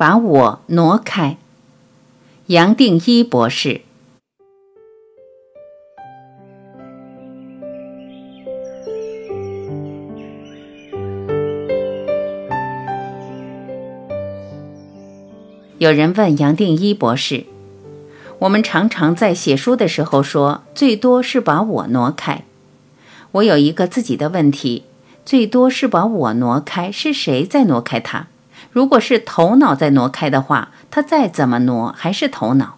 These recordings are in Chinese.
把我挪开。杨定一博士。有人问杨定一博士：“我们常常在写书的时候说，最多是把我挪开。我有一个自己的问题：最多是把我挪开，是谁在挪开它？如果是头脑在挪开的话，它再怎么挪还是头脑。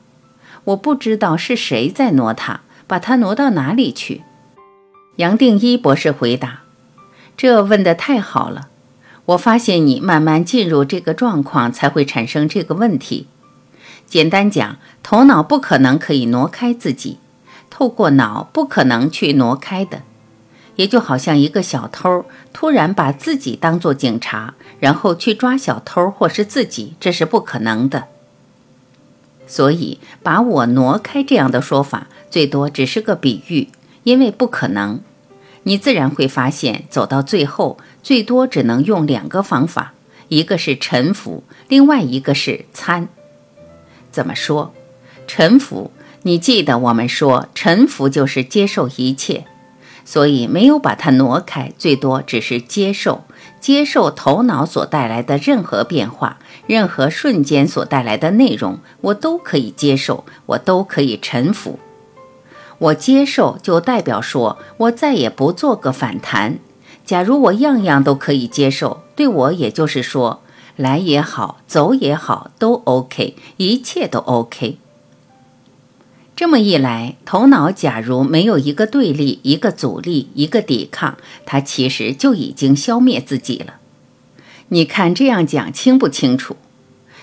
我不知道是谁在挪它，把它挪到哪里去？”杨定一博士回答：“这问得太好了。”我发现你慢慢进入这个状况，才会产生这个问题。简单讲，头脑不可能可以挪开自己，透过脑不可能去挪开的。也就好像一个小偷突然把自己当做警察，然后去抓小偷或是自己，这是不可能的。所以，把我挪开这样的说法，最多只是个比喻，因为不可能。你自然会发现，走到最后，最多只能用两个方法，一个是臣服，另外一个是参。怎么说？臣服，你记得我们说，臣服就是接受一切，所以没有把它挪开，最多只是接受，接受头脑所带来的任何变化，任何瞬间所带来的内容，我都可以接受，我都可以臣服。我接受，就代表说我再也不做个反弹。假如我样样都可以接受，对我也就是说，来也好，走也好，都 OK，一切都 OK。这么一来，头脑假如没有一个对立、一个阻力、一个抵抗，它其实就已经消灭自己了。你看这样讲清不清楚？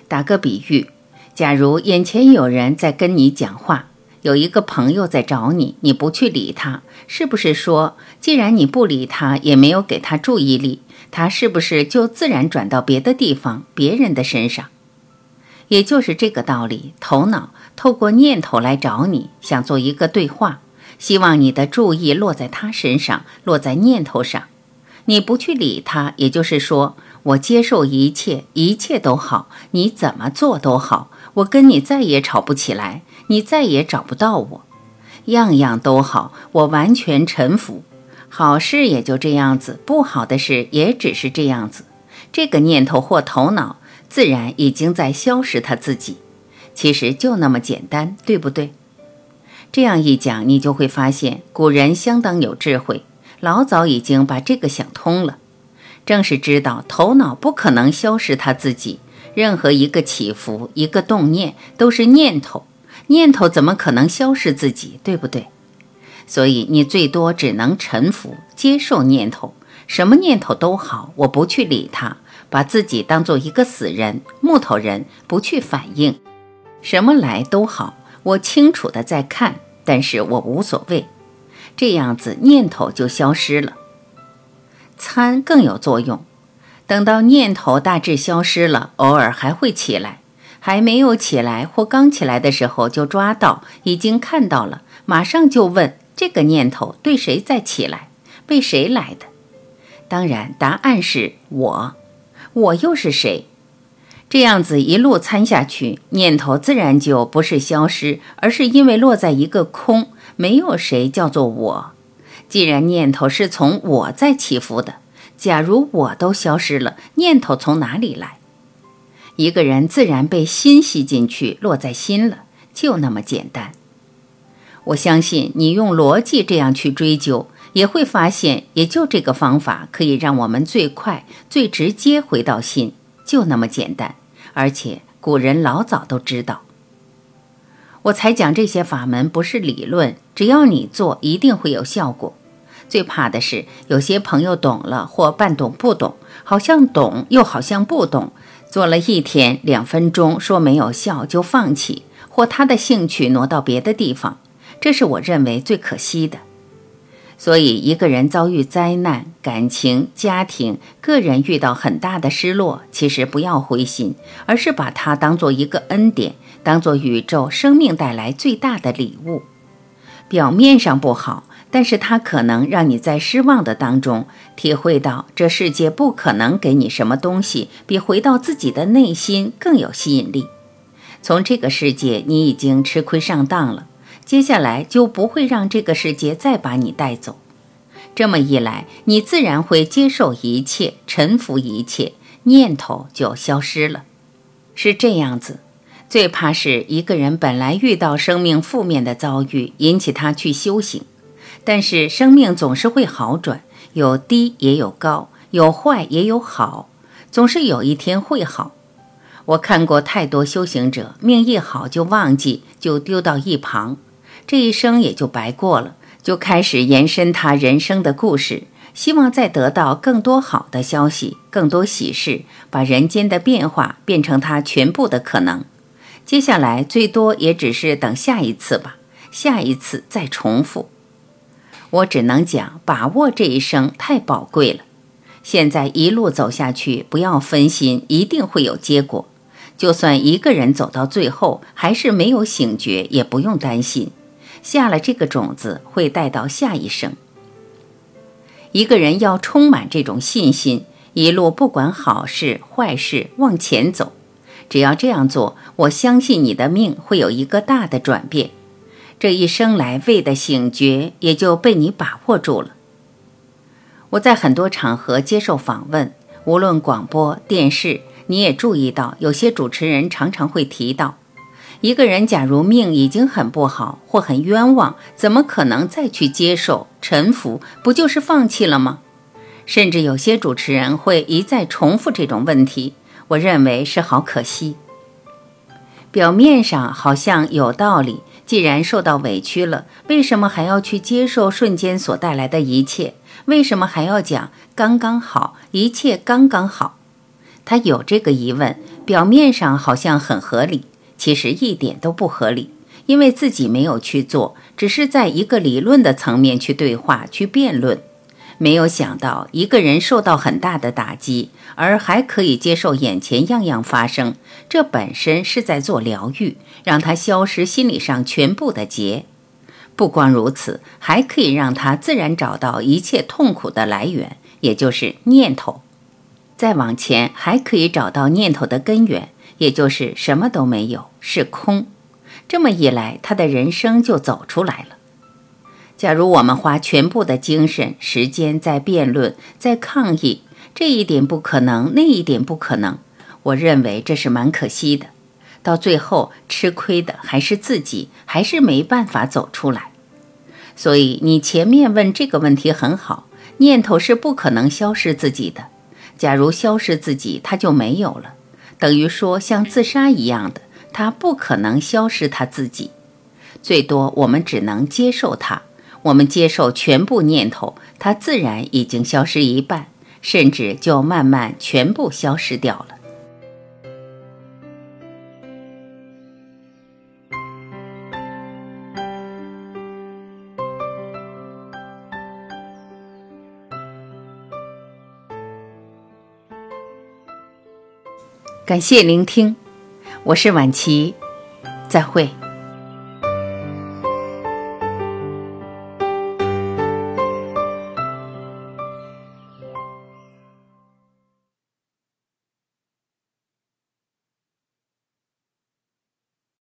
打个比喻，假如眼前有人在跟你讲话。有一个朋友在找你，你不去理他，是不是说，既然你不理他，也没有给他注意力，他是不是就自然转到别的地方、别人的身上？也就是这个道理。头脑透过念头来找你，想做一个对话，希望你的注意落在他身上，落在念头上。你不去理他，也就是说，我接受一切，一切都好，你怎么做都好，我跟你再也吵不起来。你再也找不到我，样样都好，我完全臣服。好事也就这样子，不好的事也只是这样子。这个念头或头脑，自然已经在消失他自己。其实就那么简单，对不对？这样一讲，你就会发现古人相当有智慧，老早已经把这个想通了。正是知道头脑不可能消失他自己，任何一个起伏、一个动念都是念头。念头怎么可能消失自己，对不对？所以你最多只能臣服、接受念头，什么念头都好，我不去理它，把自己当做一个死人、木头人，不去反应，什么来都好，我清楚的在看，但是我无所谓，这样子念头就消失了。参更有作用，等到念头大致消失了，偶尔还会起来。还没有起来或刚起来的时候就抓到，已经看到了，马上就问这个念头对谁在起来，被谁来的？当然，答案是我，我又是谁？这样子一路参下去，念头自然就不是消失，而是因为落在一个空，没有谁叫做我。既然念头是从我在起伏的，假如我都消失了，念头从哪里来？一个人自然被心吸进去，落在心了，就那么简单。我相信你用逻辑这样去追究，也会发现，也就这个方法可以让我们最快、最直接回到心，就那么简单。而且古人老早都知道。我才讲这些法门不是理论，只要你做，一定会有效果。最怕的是有些朋友懂了或半懂不懂，好像懂又好像不懂。做了一天两分钟，说没有效就放弃，或他的兴趣挪到别的地方，这是我认为最可惜的。所以，一个人遭遇灾难、感情、家庭、个人遇到很大的失落，其实不要灰心，而是把它当做一个恩典，当做宇宙生命带来最大的礼物。表面上不好，但是它可能让你在失望的当中体会到，这世界不可能给你什么东西比回到自己的内心更有吸引力。从这个世界你已经吃亏上当了，接下来就不会让这个世界再把你带走。这么一来，你自然会接受一切，臣服一切，念头就消失了。是这样子。最怕是一个人本来遇到生命负面的遭遇，引起他去修行。但是生命总是会好转，有低也有高，有坏也有好，总是有一天会好。我看过太多修行者，命一好就忘记，就丢到一旁，这一生也就白过了，就开始延伸他人生的故事，希望再得到更多好的消息，更多喜事，把人间的变化变成他全部的可能。接下来最多也只是等下一次吧，下一次再重复。我只能讲，把握这一生太宝贵了。现在一路走下去，不要分心，一定会有结果。就算一个人走到最后还是没有醒觉，也不用担心。下了这个种子，会带到下一生。一个人要充满这种信心，一路不管好事坏事，往前走。只要这样做，我相信你的命会有一个大的转变，这一生来未的醒觉也就被你把握住了。我在很多场合接受访问，无论广播电视，你也注意到，有些主持人常常会提到，一个人假如命已经很不好或很冤枉，怎么可能再去接受臣服？不就是放弃了吗？甚至有些主持人会一再重复这种问题。我认为是好可惜。表面上好像有道理，既然受到委屈了，为什么还要去接受瞬间所带来的一切？为什么还要讲刚刚好，一切刚刚好？他有这个疑问，表面上好像很合理，其实一点都不合理，因为自己没有去做，只是在一个理论的层面去对话、去辩论。没有想到，一个人受到很大的打击，而还可以接受眼前样样发生，这本身是在做疗愈，让他消失心理上全部的结。不光如此，还可以让他自然找到一切痛苦的来源，也就是念头。再往前，还可以找到念头的根源，也就是什么都没有，是空。这么一来，他的人生就走出来了。假如我们花全部的精神、时间在辩论、在抗议，这一点不可能，那一点不可能，我认为这是蛮可惜的。到最后吃亏的还是自己，还是没办法走出来。所以你前面问这个问题很好，念头是不可能消失自己的。假如消失自己，它就没有了，等于说像自杀一样的，他不可能消失他自己。最多我们只能接受它。我们接受全部念头，它自然已经消失一半，甚至就慢慢全部消失掉了。感谢聆听，我是晚琪，再会。